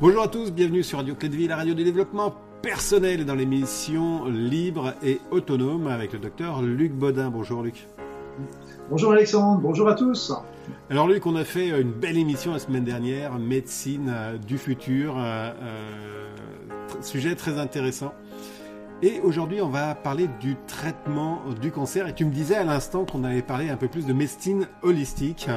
Bonjour à tous, bienvenue sur Radio Clé de Vie, la radio du développement personnel dans l'émission Libre et Autonome avec le docteur Luc Baudin. Bonjour Luc. Bonjour Alexandre, bonjour à tous. Alors Luc, on a fait une belle émission la semaine dernière, médecine du futur, euh, euh, sujet très intéressant. Et aujourd'hui, on va parler du traitement du cancer. Et tu me disais à l'instant qu'on avait parlé un peu plus de médecine holistique.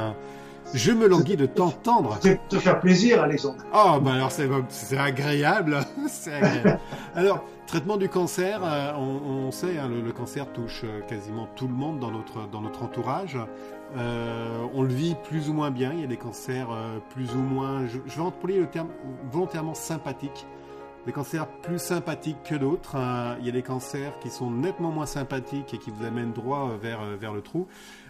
Je me languis de t'entendre. C'est te faire plaisir, Alexandre. Oh, bah alors c'est agréable. c'est agréable. alors, traitement du cancer, euh, on, sait, hein, le, cancer touche euh, quasiment tout le monde dans notre, dans notre entourage. Euh, on le vit plus ou moins bien. Il y a des cancers plus ou moins, je, je vais employer le terme volontairement sympathique des cancers plus sympathiques que d'autres. Hein. Il y a des cancers qui sont nettement moins sympathiques et qui vous amènent droit vers, vers le trou.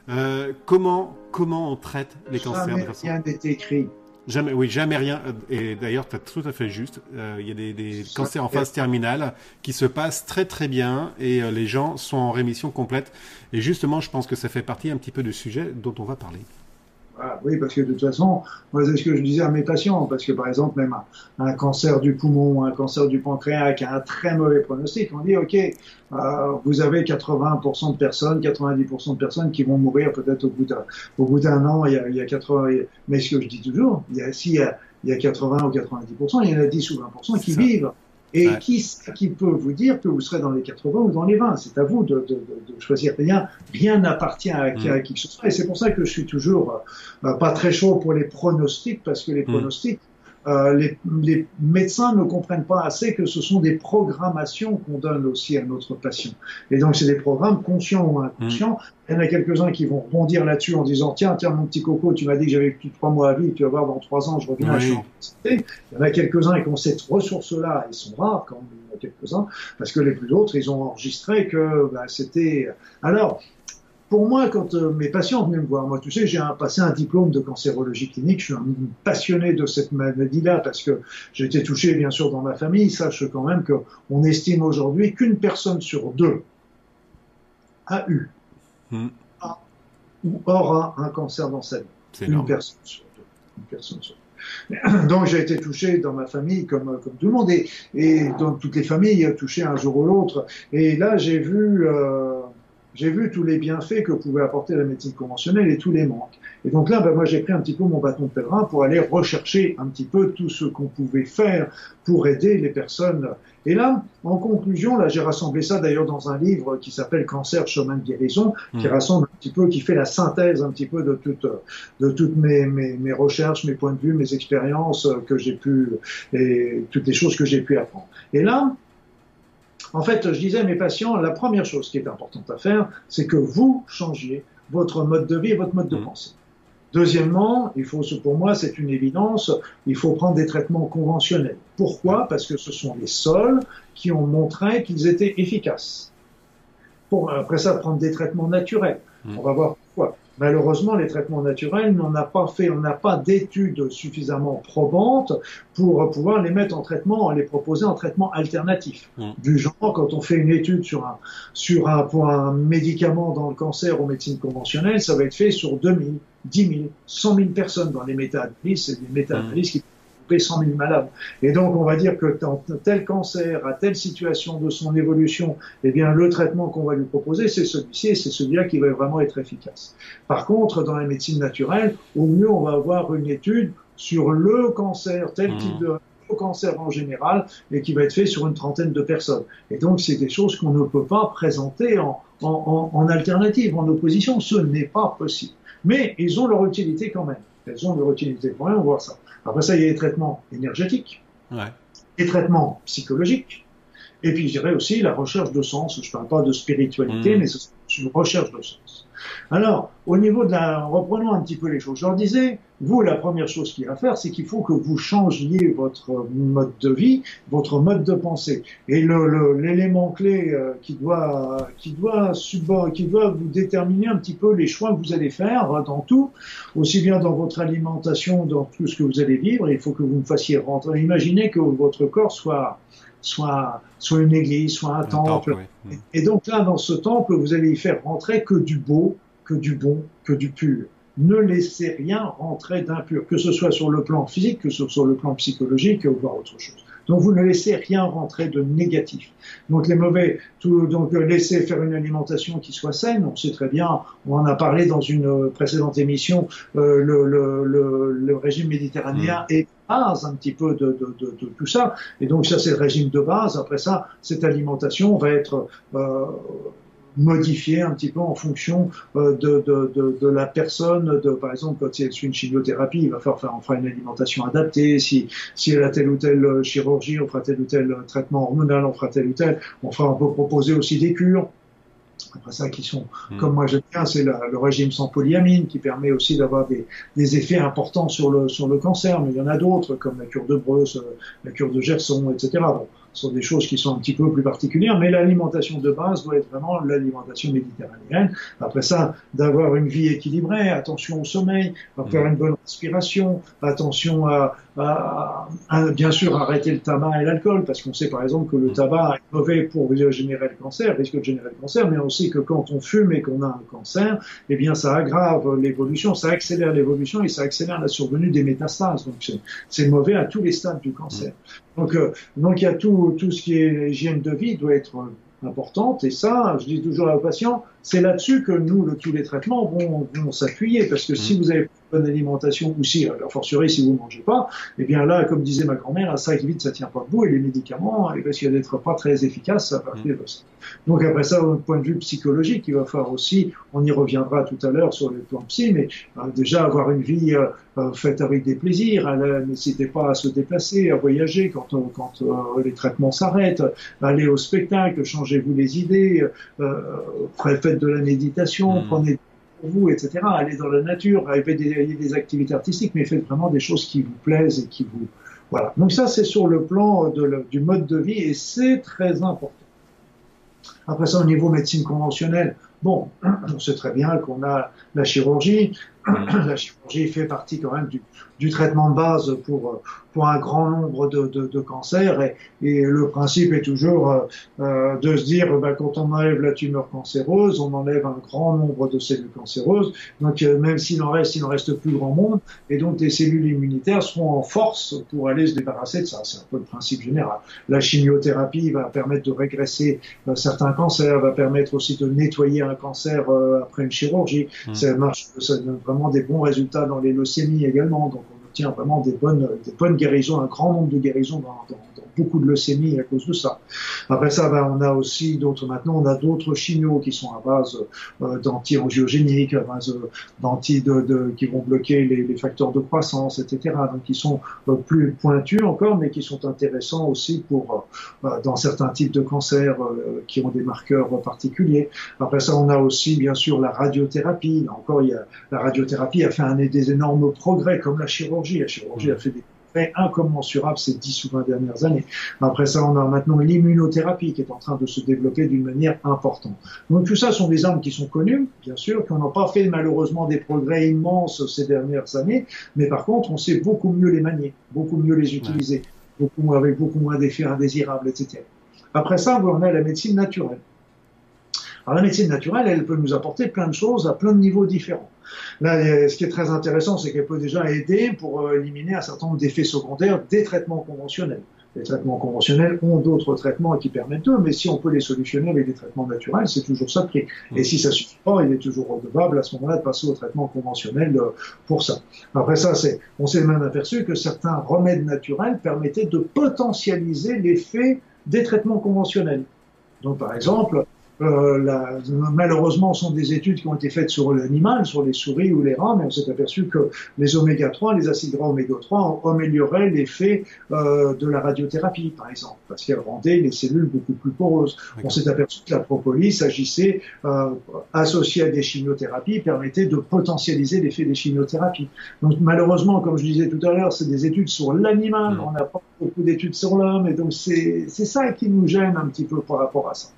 Euh, comment, comment on traite les cancers Jamais rien n'est écrit. Jamais, oui, jamais rien. Et d'ailleurs, tu as tout à fait juste. Euh, il y a des, des cancers en phase terminale qui se passent très très bien et euh, les gens sont en rémission complète. Et justement, je pense que ça fait partie un petit peu du sujet dont on va parler. Ah, oui, parce que de toute façon, c'est ce que je disais à mes patients, parce que par exemple, même un, cancer du poumon, un cancer du pancréas qui a un très mauvais pronostic, on dit, OK, euh, vous avez 80% de personnes, 90% de personnes qui vont mourir peut-être au bout d'un, au bout d'un an, il y, a, il y a 80, mais ce que je dis toujours, il y a, s'il y a, il y a 80 ou 90%, il y en a 10 ou 20% qui vivent. Et qui, qui peut vous dire que vous serez dans les 80 ou dans les 20 C'est à vous de, de, de, choisir. Rien rien n'appartient à, mm. qui que ce soit. Et c'est pour ça que je suis toujours euh, pas très chaud pour les pronostics, parce que les mm. pronostics, euh, les, les, médecins ne comprennent pas assez que ce sont des programmations qu'on donne aussi à notre patient. Et donc, c'est des programmes conscients ou inconscients. Mm. Il y en a quelques-uns qui vont rebondir là-dessus en disant Tiens, tiens, mon petit coco, tu m'as dit que j'avais plus de trois mois à vivre, tu vas voir, dans trois ans, je reviens, oui. je Il y en a quelques-uns qui ont cette ressource-là, ils sont rares quand même, il y en a quelques-uns, parce que les plus autres, ils ont enregistré que bah, c'était. Alors, pour moi, quand euh, mes patients venaient me voir, moi, tu sais, j'ai passé un diplôme de cancérologie clinique, je suis un passionné de cette maladie-là parce que j'ai été touché, bien sûr, dans ma famille. Sache quand même qu'on estime aujourd'hui qu'une personne sur deux a eu hmm. ou aura un cancer dans sa vie. Une personne sur deux. Une personne sur deux. Donc j'ai été touché dans ma famille comme, comme tout le monde et, et dans toutes les familles touché un jour ou l'autre. Et là j'ai vu euh, j'ai vu tous les bienfaits que pouvait apporter la médecine conventionnelle et tous les manques. Et donc là, ben moi, j'ai pris un petit peu mon bâton de pèlerin pour aller rechercher un petit peu tout ce qu'on pouvait faire pour aider les personnes. Et là, en conclusion, là, j'ai rassemblé ça d'ailleurs dans un livre qui s'appelle Cancer, chemin de guérison, qui mmh. rassemble un petit peu, qui fait la synthèse un petit peu de toutes, de toutes mes, mes, mes recherches, mes points de vue, mes expériences que j'ai pu, et toutes les choses que j'ai pu apprendre. Et là, en fait, je disais à mes patients, la première chose qui est importante à faire, c'est que vous changiez votre mode de vie et votre mode de mmh. pensée. Deuxièmement, il faut, pour moi, c'est une évidence, il faut prendre des traitements conventionnels. Pourquoi? Parce que ce sont les seuls qui ont montré qu'ils étaient efficaces. Pour, après ça, prendre des traitements naturels. Mmh. On va voir. Malheureusement, les traitements naturels, on n'a pas fait, on n'a pas d'études suffisamment probantes pour pouvoir les mettre en traitement, les proposer en traitement alternatif. Mmh. Du genre, quand on fait une étude sur un, sur un, pour un médicament dans le cancer ou médecine conventionnelle, ça va être fait sur 2000, 10 000, 100 000 personnes dans les méta-analyses, c'est des méta-analyses mmh. qui 100 000 malades. Et donc, on va dire que dans tel cancer, à telle situation de son évolution, eh bien, le traitement qu'on va lui proposer, c'est celui-ci et c'est celui-là qui va vraiment être efficace. Par contre, dans la médecine naturelle, au mieux, on va avoir une étude sur le cancer, tel type mmh. de cancer en général, et qui va être fait sur une trentaine de personnes. Et donc, c'est des choses qu'on ne peut pas présenter en, en, en, alternative, en opposition. Ce n'est pas possible. Mais ils ont leur utilité quand même. Elles ont leur utilité quand même, on va voir ça. Après ça, il y a les traitements énergétiques, ouais. les traitements psychologiques, et puis je dirais aussi la recherche de sens. Je ne parle pas de spiritualité, mmh. mais c'est une recherche de sens. Alors, au niveau de la, reprenons un petit peu les choses. Je leur disais, vous, la première chose qu'il y a à faire, c'est qu'il faut que vous changiez votre mode de vie, votre mode de pensée. Et l'élément clé euh, qui doit, qui doit qui doit vous déterminer un petit peu les choix que vous allez faire hein, dans tout, aussi bien dans votre alimentation, dans tout ce que vous allez vivre. Il faut que vous me fassiez rentrer. Imaginez que votre corps soit soit, soit une église, soit un, temple. Et donc là, dans ce temple, vous allez y faire rentrer que du beau, que du bon, que du pur. ne laissez rien rentrer d'impur, que ce soit sur le plan physique, que ce soit sur le plan psychologique, ou voir autre chose. Donc vous ne laissez rien rentrer de négatif. Donc les mauvais, tout, donc laissez faire une alimentation qui soit saine. On sait très bien, on en a parlé dans une précédente émission, euh, le, le, le, le, régime méditerranéen mmh. est un petit peu de, de, tout ça. Et donc ça c'est le régime de base. Après ça, cette alimentation va être euh, modifier un petit peu en fonction euh, de, la personne. Par exemple, quand c'est une chimiothérapie, il va falloir faire, on fera une alimentation adaptée. Si, si elle a telle ou telle euh, chirurgie, on fera tel ou tel traitement hormonal, on fera tel ou tel. On, fera, on peut proposer aussi des cures. Après ça, qui sont, mmh. comme moi j'aime bien, c'est le régime sans polyamine qui permet aussi d'avoir des, des, effets importants sur le, sur le cancer. Mais il y en a d'autres, comme la cure de Breuse, euh, la cure de Gerson, etc. Bon, sont des choses qui sont un petit peu plus particulières, mais l'alimentation de base doit être vraiment l'alimentation méditerranéenne. Après ça, d'avoir une vie équilibrée, attention au sommeil, à faire une bonne respiration, attention à, à, à, bien sûr arrêter le tabac et l'alcool, parce qu'on sait par exemple que le tabac est mauvais pour générer le cancer, risque de générer le cancer, mais on sait que quand on fume et qu'on a un cancer, eh bien ça aggrave l'évolution, ça accélère l'évolution et ça accélère la survenue des métastases. Donc c'est mauvais à tous les stades du cancer. Donc, euh, donc il y a tout, tout ce qui est hygiène de vie doit être importante. Et ça, je dis toujours aux patients, c'est là-dessus que nous, le, tous les traitements vont, vont s'appuyer. Parce que si mmh. vous avez bonne alimentation, ou si, a fortiori, si vous ne mangez pas, eh bien là, comme disait ma grand-mère, un sac vide, ça tient pas debout, et les médicaments, ils risquent d'être pas très efficaces ça partir de ça. Donc après ça, au point de vue psychologique, il va falloir aussi, on y reviendra tout à l'heure sur le plan psy, mais euh, déjà avoir une vie euh, euh faite avec des plaisirs, n'hésitez pas à se déplacer, à voyager quand, quand euh, les traitements s'arrêtent, aller au spectacle, changez-vous les idées, faites de la méditation, mmh. prenez vous, etc. Allez dans la nature, faites des, des activités artistiques, mais faites vraiment des choses qui vous plaisent et qui vous... Voilà. Donc ça, c'est sur le plan du mode de vie et c'est très important. Après ça, au niveau médecine conventionnelle, bon, on sait très bien qu'on a la chirurgie. La chirurgie fait partie quand même du, du traitement de base pour, pour un grand nombre de, de, de cancers. Et, et, le principe est toujours euh, euh de se dire, ben, quand on enlève la tumeur cancéreuse, on enlève un grand nombre de cellules cancéreuses. Donc euh, même s'il en reste, il n'en reste plus grand monde. Et donc les cellules immunitaires seront en force pour aller se débarrasser de ça. C'est un peu le principe général. La chimiothérapie va permettre de régresser certains cancers, va permettre aussi de nettoyer un cancer après une chirurgie. Mmh. Ça marche, ça vraiment des bons résultats dans les leucémies également. Obtient vraiment des bonnes, des bonnes guérisons, un grand nombre de guérisons dans, beaucoup de leucémies à cause de ça. Après ça, ben, on a aussi d'autres, maintenant, on a d'autres chimios qui sont à base euh, d'anti-angiogéniques, à base euh, d'anti, de, qui vont bloquer les, facteurs de croissance, etc. Donc, qui sont euh, plus pointus encore, mais qui sont intéressants aussi pour, euh, dans certains types de cancers qui ont des marqueurs particuliers. Après ça, on a aussi, bien sûr, la radiothérapie. Là encore, il y a, la radiothérapie a fait des énormes progrès, comme la chirurgie. La chirurgie a fait des incommensurable ces 10 ou 20 dernières années. Après ça, on a maintenant l'immunothérapie qui est en train de se développer d'une manière importante. Donc tout ça sont des armes qui sont connues, bien sûr, qui n'ont pas fait malheureusement des progrès immenses ces dernières années, mais par contre, on sait beaucoup mieux les manier, beaucoup mieux les utiliser, beaucoup, avec beaucoup moins d'effets indésirables, etc. Après ça, on a la médecine naturelle. Alors la médecine naturelle, elle peut nous apporter plein de choses à plein de niveaux différents. Là, ce qui est très intéressant, c'est qu'elle peut déjà aider pour euh, éliminer un certain nombre d'effets secondaires des traitements conventionnels. Les traitements conventionnels ont d'autres traitements qui permettent d'eux, mais si on peut les solutionner avec des traitements naturels, c'est toujours ça qui est. Et si ça suffit pas, il est toujours redevable à ce moment-là de passer au traitement conventionnel euh, pour ça. Après ça, c'est, on s'est même aperçu que certains remèdes naturels permettaient de potentialiser l'effet des traitements conventionnels. Donc, par exemple, euh, la, malheureusement, ce sont des études qui ont été faites sur l'animal, sur les souris ou les rats, mais on s'est aperçu que les oméga 3, les acides gras oméga 3 amélioraient l'effet euh, de la radiothérapie, par exemple, parce qu'elle rendait les cellules beaucoup plus poreuses. On s'est aperçu que la propolis agissait euh, associée à des chimiothérapies, permettait de potentialiser l'effet des chimiothérapies. Donc malheureusement, comme je disais tout à l'heure, c'est des études sur l'animal, on n'a pas beaucoup d'études sur l'homme, et donc c'est ça qui nous gêne un petit peu par rapport à ça.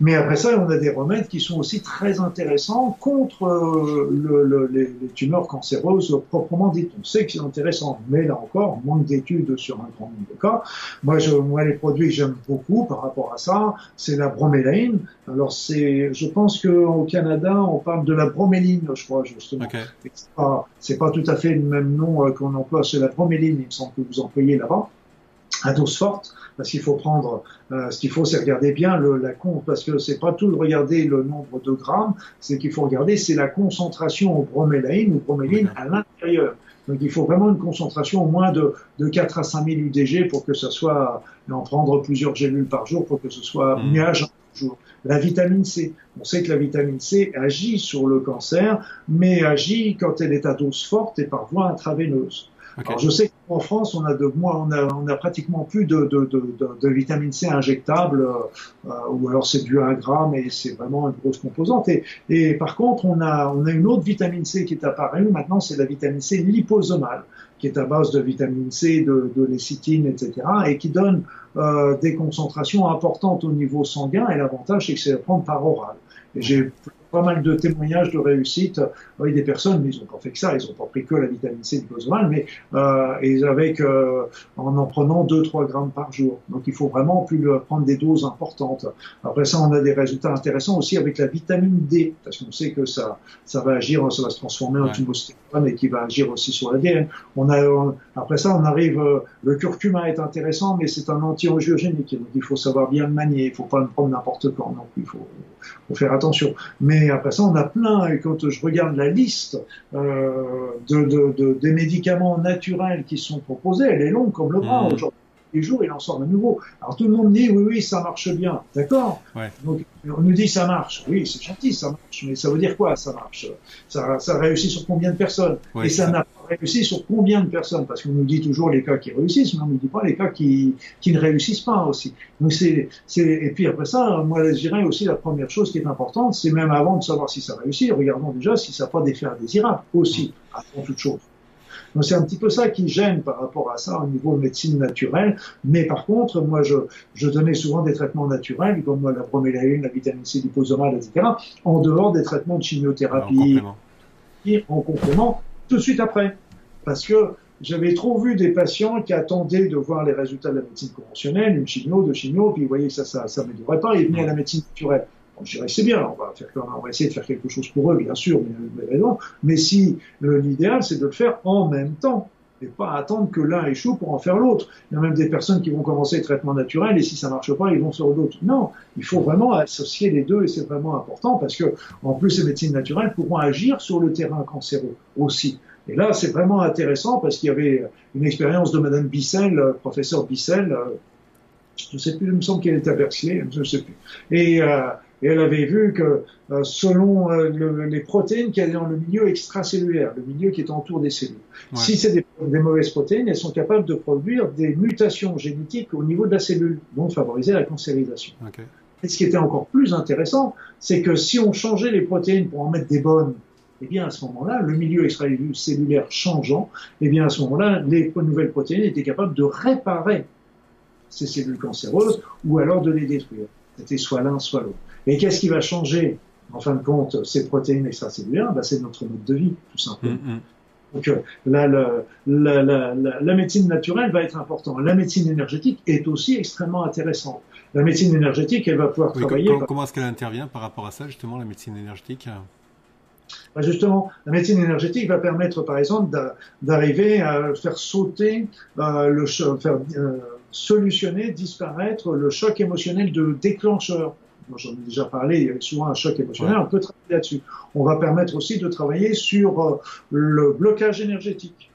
Mais après ça, on a des remèdes qui sont aussi très intéressants contre euh, le, les, les, tumeurs cancéreuses proprement dites. On sait que c'est intéressant, mais là encore, manque d'études sur un grand nombre de cas. Moi, je, moi les produits que j'aime beaucoup par rapport à ça, c'est la broméline. Alors, c'est, je pense qu'au Canada, on parle de la broméline, je crois, justement. Okay. C'est pas, pas, tout à fait le même nom euh, qu'on emploie chez la broméline, il me semble que vous employez là-bas à dose forte, parce qu'il faut prendre, euh, ce qu'il faut, c'est regarder bien le, la con, parce que c'est pas tout de regarder le nombre de grammes, c'est qu'il faut regarder, c'est la concentration en broméline ou broméline à l'intérieur. Donc il faut vraiment une concentration au moins de, de 4 à 5 000 UDG pour que ça soit, en prendre plusieurs gélules par jour pour que ce soit mmh. mieux par jour. La vitamine C, on sait que la vitamine C agit sur le cancer, mais agit quand elle est à dose forte et par voie intraveineuse. Alors, je sais qu'en France, on a de on a, on a pratiquement plus de, de, de, vitamine C injectable, euh, ou alors c'est du 1 gramme et c'est vraiment une grosse composante. Et, et, par contre, on a, on a une autre vitamine C qui est apparue. Maintenant, c'est la vitamine C liposomale, qui est à base de vitamine C, de, lécithine, etc., et qui donne euh, des concentrations importantes au niveau sanguin. Et l'avantage, c'est que c'est à prendre par oral. Pas mal de témoignages de réussite avec des personnes, mais ils n'ont pas fait que ça, ils n'ont pas pris que la vitamine C liposomale, mais euh, et avec euh, en en prenant 2-3 grammes par jour. Donc il faut vraiment plus prendre des doses importantes. Après ça, on a des résultats intéressants aussi avec la vitamine D, parce qu'on sait que ça ça va agir, ça va se transformer en ouais. et qui va agir aussi sur l'ADN. On a après ça, on arrive, euh, le curcuma est intéressant, mais c'est un anti-angiogénique, donc il faut savoir bien le manier, il faut pas le prendre n'importe quand, donc il faut, faut faire attention. Mais après ça, on a plein, et quand je regarde la liste euh, de, de, de, des médicaments naturels qui sont proposés, elle est longue comme le bras mmh. aujourd'hui les jours, il en sort de nouveau. Alors tout le monde dit oui, oui, ça marche bien, d'accord? Ouais. Donc on nous dit ça marche. Oui, c'est gentil, ça marche, mais ça veut dire quoi Ça marche? Ça, ça réussit sur combien de personnes? Ouais, Et ça n'a pas réussi sur combien de personnes? Parce qu'on nous dit toujours les cas qui réussissent, mais on nous dit pas les cas qui, qui ne réussissent pas aussi. Donc c'est, c'est et puis après ça, moi je dirais aussi la première chose qui est importante, c'est même avant de savoir si ça réussit, regardons déjà si ça n'a pas d'effet indésirable aussi, avant toute chose. Donc c'est un petit peu ça qui gêne par rapport à ça au niveau de médecine naturelle. Mais par contre, moi, je, je donnais souvent des traitements naturels, comme la bromélaïne, la vitamine C liposomale, etc., en dehors des traitements de chimiothérapie, en complément, en complément tout de suite après. Parce que j'avais trop vu des patients qui attendaient de voir les résultats de la médecine conventionnelle, une chimio, deux chimio, puis ils voyaient que ça, ça, ça m'améliorait pas, ils venaient à la médecine naturelle. Bon, je dirais c'est bien, on va, faire, on va essayer de faire quelque chose pour eux, bien sûr, mais, mais si l'idéal, c'est de le faire en même temps et pas attendre que l'un échoue pour en faire l'autre. Il y a même des personnes qui vont commencer le traitement naturel et si ça marche pas, ils vont sur d'autres. Non, il faut vraiment associer les deux et c'est vraiment important parce que en plus les médecines naturelles pourront agir sur le terrain cancéreux aussi. Et là, c'est vraiment intéressant parce qu'il y avait une expérience de Madame Bissel, professeur Bissel, je ne sais plus, il me semble qu'elle était à Berkeley, je ne sais plus. Et euh, et elle avait vu que euh, selon euh, le, les protéines qui allaient dans le milieu extracellulaire, le milieu qui est autour des cellules, ouais. si c'est des, des, mauvaises protéines, elles sont capables de produire des mutations génétiques au niveau de la cellule, donc favoriser la cancérisation. Okay. Et ce qui était encore plus intéressant, c'est que si on changeait les protéines pour en mettre des bonnes, eh bien à ce moment-là, le milieu extracellulaire changeant, eh bien à ce moment-là, les nouvelles protéines étaient capables de réparer ces cellules cancéreuses ou alors de les détruire. C'était soit l'un, soit l'autre. Et qu'est-ce qui va changer, en fin de compte, ces protéines extracellulaires? Ben, C'est notre mode de vie, tout simplement. Mm -hmm. Donc euh, là, la, la, la, la, médecine naturelle va être importante. La médecine énergétique est aussi extrêmement intéressante. La médecine énergétique, elle va pouvoir oui, travailler. Comment, comment est-ce qu'elle intervient par rapport à ça, justement, la médecine énergétique ben Justement, la médecine énergétique va permettre, par exemple, d'arriver à faire sauter euh, le faire euh, solutionner, disparaître le choc émotionnel de déclencheur j'en ai déjà parlé, il y a souvent un choc émotionnel, ouais. on peut travailler là-dessus. On va permettre aussi de travailler sur euh, le blocage énergétique.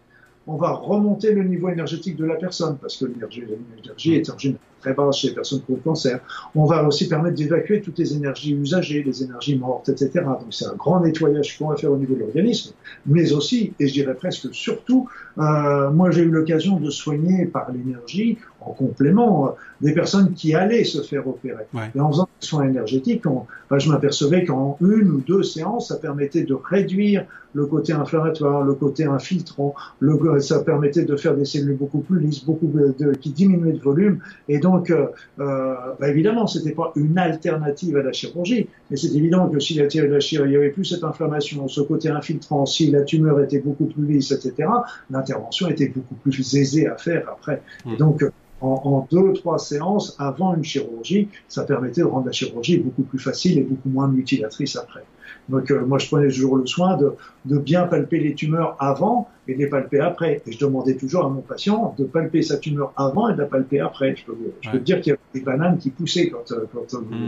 On va remonter le niveau énergétique de la personne, parce que l'énergie est en général très basse chez les personnes qui ont le cancer. On va aussi permettre d'évacuer toutes les énergies usagées, les énergies mortes, etc. Donc c'est un grand nettoyage qu'on va faire au niveau de l'organisme, mais aussi, et je dirais presque surtout, euh, moi j'ai eu l'occasion de soigner par l'énergie, en complément, euh, des personnes qui allaient se faire opérer. Ouais. Et en faisant des soins énergétiques, on, ben, je m'apercevais qu'en une ou deux séances, ça permettait de réduire le côté inflammatoire, le côté infiltrant, le, ça permettait de faire des cellules beaucoup plus lisses, beaucoup de, qui diminuaient de volume, et donc donc, euh, euh, bah évidemment, c'était pas une alternative à la chirurgie, mais c'est évident que si la, la chirurgie, il y avait plus cette inflammation, ce côté infiltrant, si la tumeur était beaucoup plus lisse, etc., l'intervention était beaucoup plus aisée à faire après. Et hmm. donc, en, en, deux, trois séances avant une chirurgie, ça permettait de rendre la chirurgie beaucoup plus facile et beaucoup moins mutilatrice après. Donc euh, moi, je prenais toujours le soin de, de, bien palper les tumeurs avant et de les palper après. Et je demandais toujours à mon patient de palper sa tumeur avant et de la palper après. Je peux, je peux dire qu'il y avait des bananes qui poussaient quand, euh, quand mmh.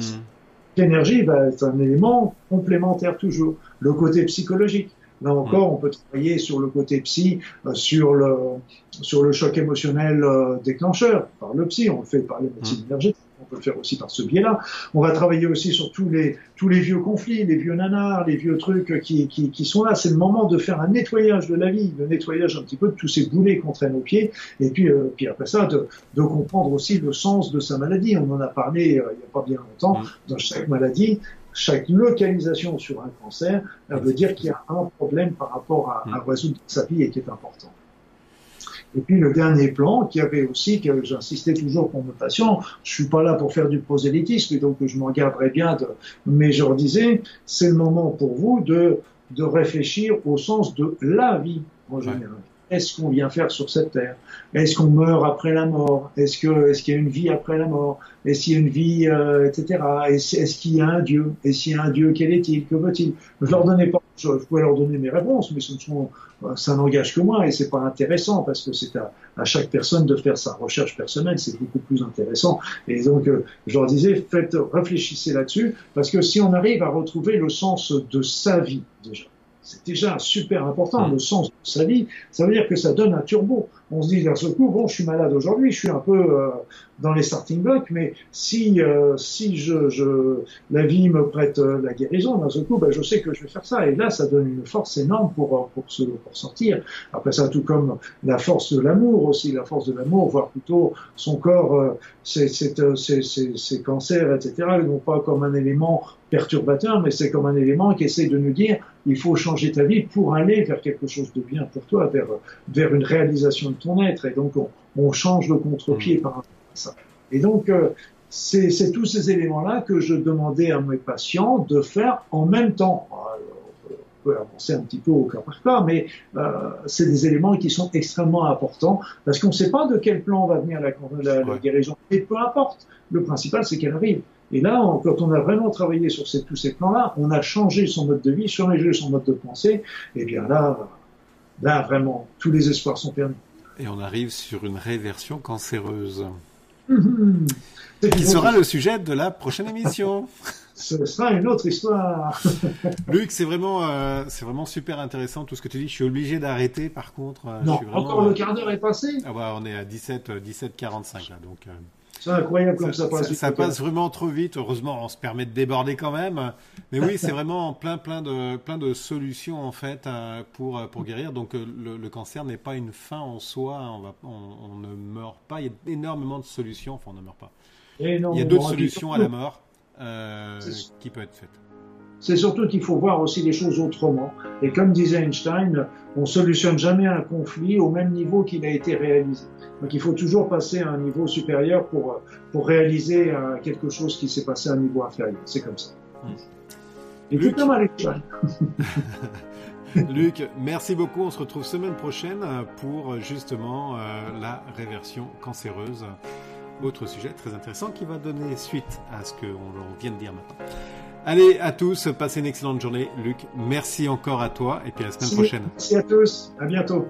L'énergie, bah, c'est un élément complémentaire toujours. Le côté psychologique. Là encore, mm. on peut travailler sur le côté psy, euh, sur le sur le choc émotionnel déclencheur par le psy. On le fait par les médecines mm. énergétiques on peut le faire aussi par ce biais-là. On va travailler aussi sur tous les, tous les vieux conflits, les vieux nanars, les vieux trucs qui, qui, qui sont là. C'est le moment de faire un nettoyage de la vie, le nettoyage un petit peu de tous ces boulets qu'on traîne aux pieds, et puis, euh, puis après ça, de, de, comprendre aussi le sens de sa maladie. On en a parlé euh, il n'y a pas bien longtemps. Mmh. Dans chaque maladie, chaque localisation sur un cancer, veut dire qu'il y a un problème par rapport à, à mmh. résoudre sa vie et qui est important. Et puis le dernier plan, qui avait aussi, que j'insistais toujours pour mes patients, je suis pas là pour faire du prosélytisme, et donc je m'en garderai bien de, mais je leur disais, c'est le moment pour vous de, de réfléchir au sens de la vie en général. Est-ce qu'on vient faire sur cette terre? Est-ce qu'on meurt après la mort? Est-ce que est-ce qu'il y a une vie après la mort? Est-ce qu'il y a une vie, euh, etc. Est-ce qu'il y a un Dieu? Est-ce qu'il y a un Dieu Quel est-il? Que veut-il? Je leur donnais pas, je, pouvais leur donner mes réponses, mais ce sont, euh, ça n'engage que moi et c'est pas intéressant parce que c'est à, à, chaque personne de faire sa recherche personnelle. C'est beaucoup plus intéressant. Et donc, euh, je leur disais, faites, réfléchissez là-dessus parce que si on arrive à retrouver le sens de sa vie déjà c'est déjà super important, mm. le sens de sa vie. Ça veut dire que ça donne un turbo. On se dit d'un seul coup, bon, je suis malade aujourd'hui, je suis un peu euh, dans les starting blocks, mais si euh, si je, je, la vie me prête euh, la guérison, d'un seul coup, ben, je sais que je vais faire ça. Et là, ça donne une force énorme pour pour se pour sortir. Après ça, tout comme la force de l'amour aussi, la force de l'amour, voire plutôt son corps, ses, ses, ses, cancers, etc. Non pas comme un élément perturbateur, mais c'est comme un élément qui essaie de nous dire il faut changer ta vie pour aller vers quelque chose de bien pour toi, vers, vers une réalisation ton être. Et donc, on, on change de contre-pied mm. par rapport à ça. Et donc, euh, c'est tous ces éléments-là que je demandais à mes patients de faire en même temps. on peut avancer un petit peu au cas par cas, mais euh, c'est des éléments qui sont extrêmement importants parce qu'on ne sait pas de quel plan va venir la, la, la guérison. Et peu importe, le principal c'est qu'elle arrive. Et là, quand on a vraiment travaillé sur ces, tous ces plans-là, on a changé son mode de vie, changé son mode de pensée, et bien là, là vraiment, tous les espoirs sont permis. Et on arrive sur une réversion cancéreuse. qui sera le sujet de la prochaine émission. Ce sera une autre histoire. Luc, c'est vraiment, euh, c'est vraiment super intéressant tout ce que tu dis. Je suis obligé d'arrêter, par contre. Euh, non, encore le quart d'heure est passé. Ah ouais, on est à 17, 17 45 là, donc. Euh, c'est incroyable comme ça, passe. Ça, passe vraiment trop vite. Heureusement, on se permet de déborder quand même. Mais oui, c'est vraiment plein, plein de, plein de solutions en fait euh, pour pour guérir. Donc euh, le, cancer n'est pas une fin en soi. On, va, on, ne meurt pas. Il y a énormément de solutions. Enfin, on ne meurt pas. il y a d'autres solutions à la mort euh, qui peuvent être faites. C'est surtout qu'il faut voir aussi les choses autrement. Et comme disait Einstein, on solutionne jamais un conflit au même niveau qu'il a été réalisé. Donc il faut toujours passer à un niveau supérieur pour, pour réaliser euh, quelque chose qui s'est passé à un niveau inférieur. C'est comme ça. Et Luc... tout comme Luc, merci beaucoup. On se retrouve semaine prochaine pour justement euh, la réversion cancéreuse. Autre sujet très intéressant qui va donner suite à ce qu'on vient de dire maintenant. Allez à tous, passez une excellente journée. Luc, merci encore à toi et puis à la semaine prochaine. Merci à tous, à bientôt.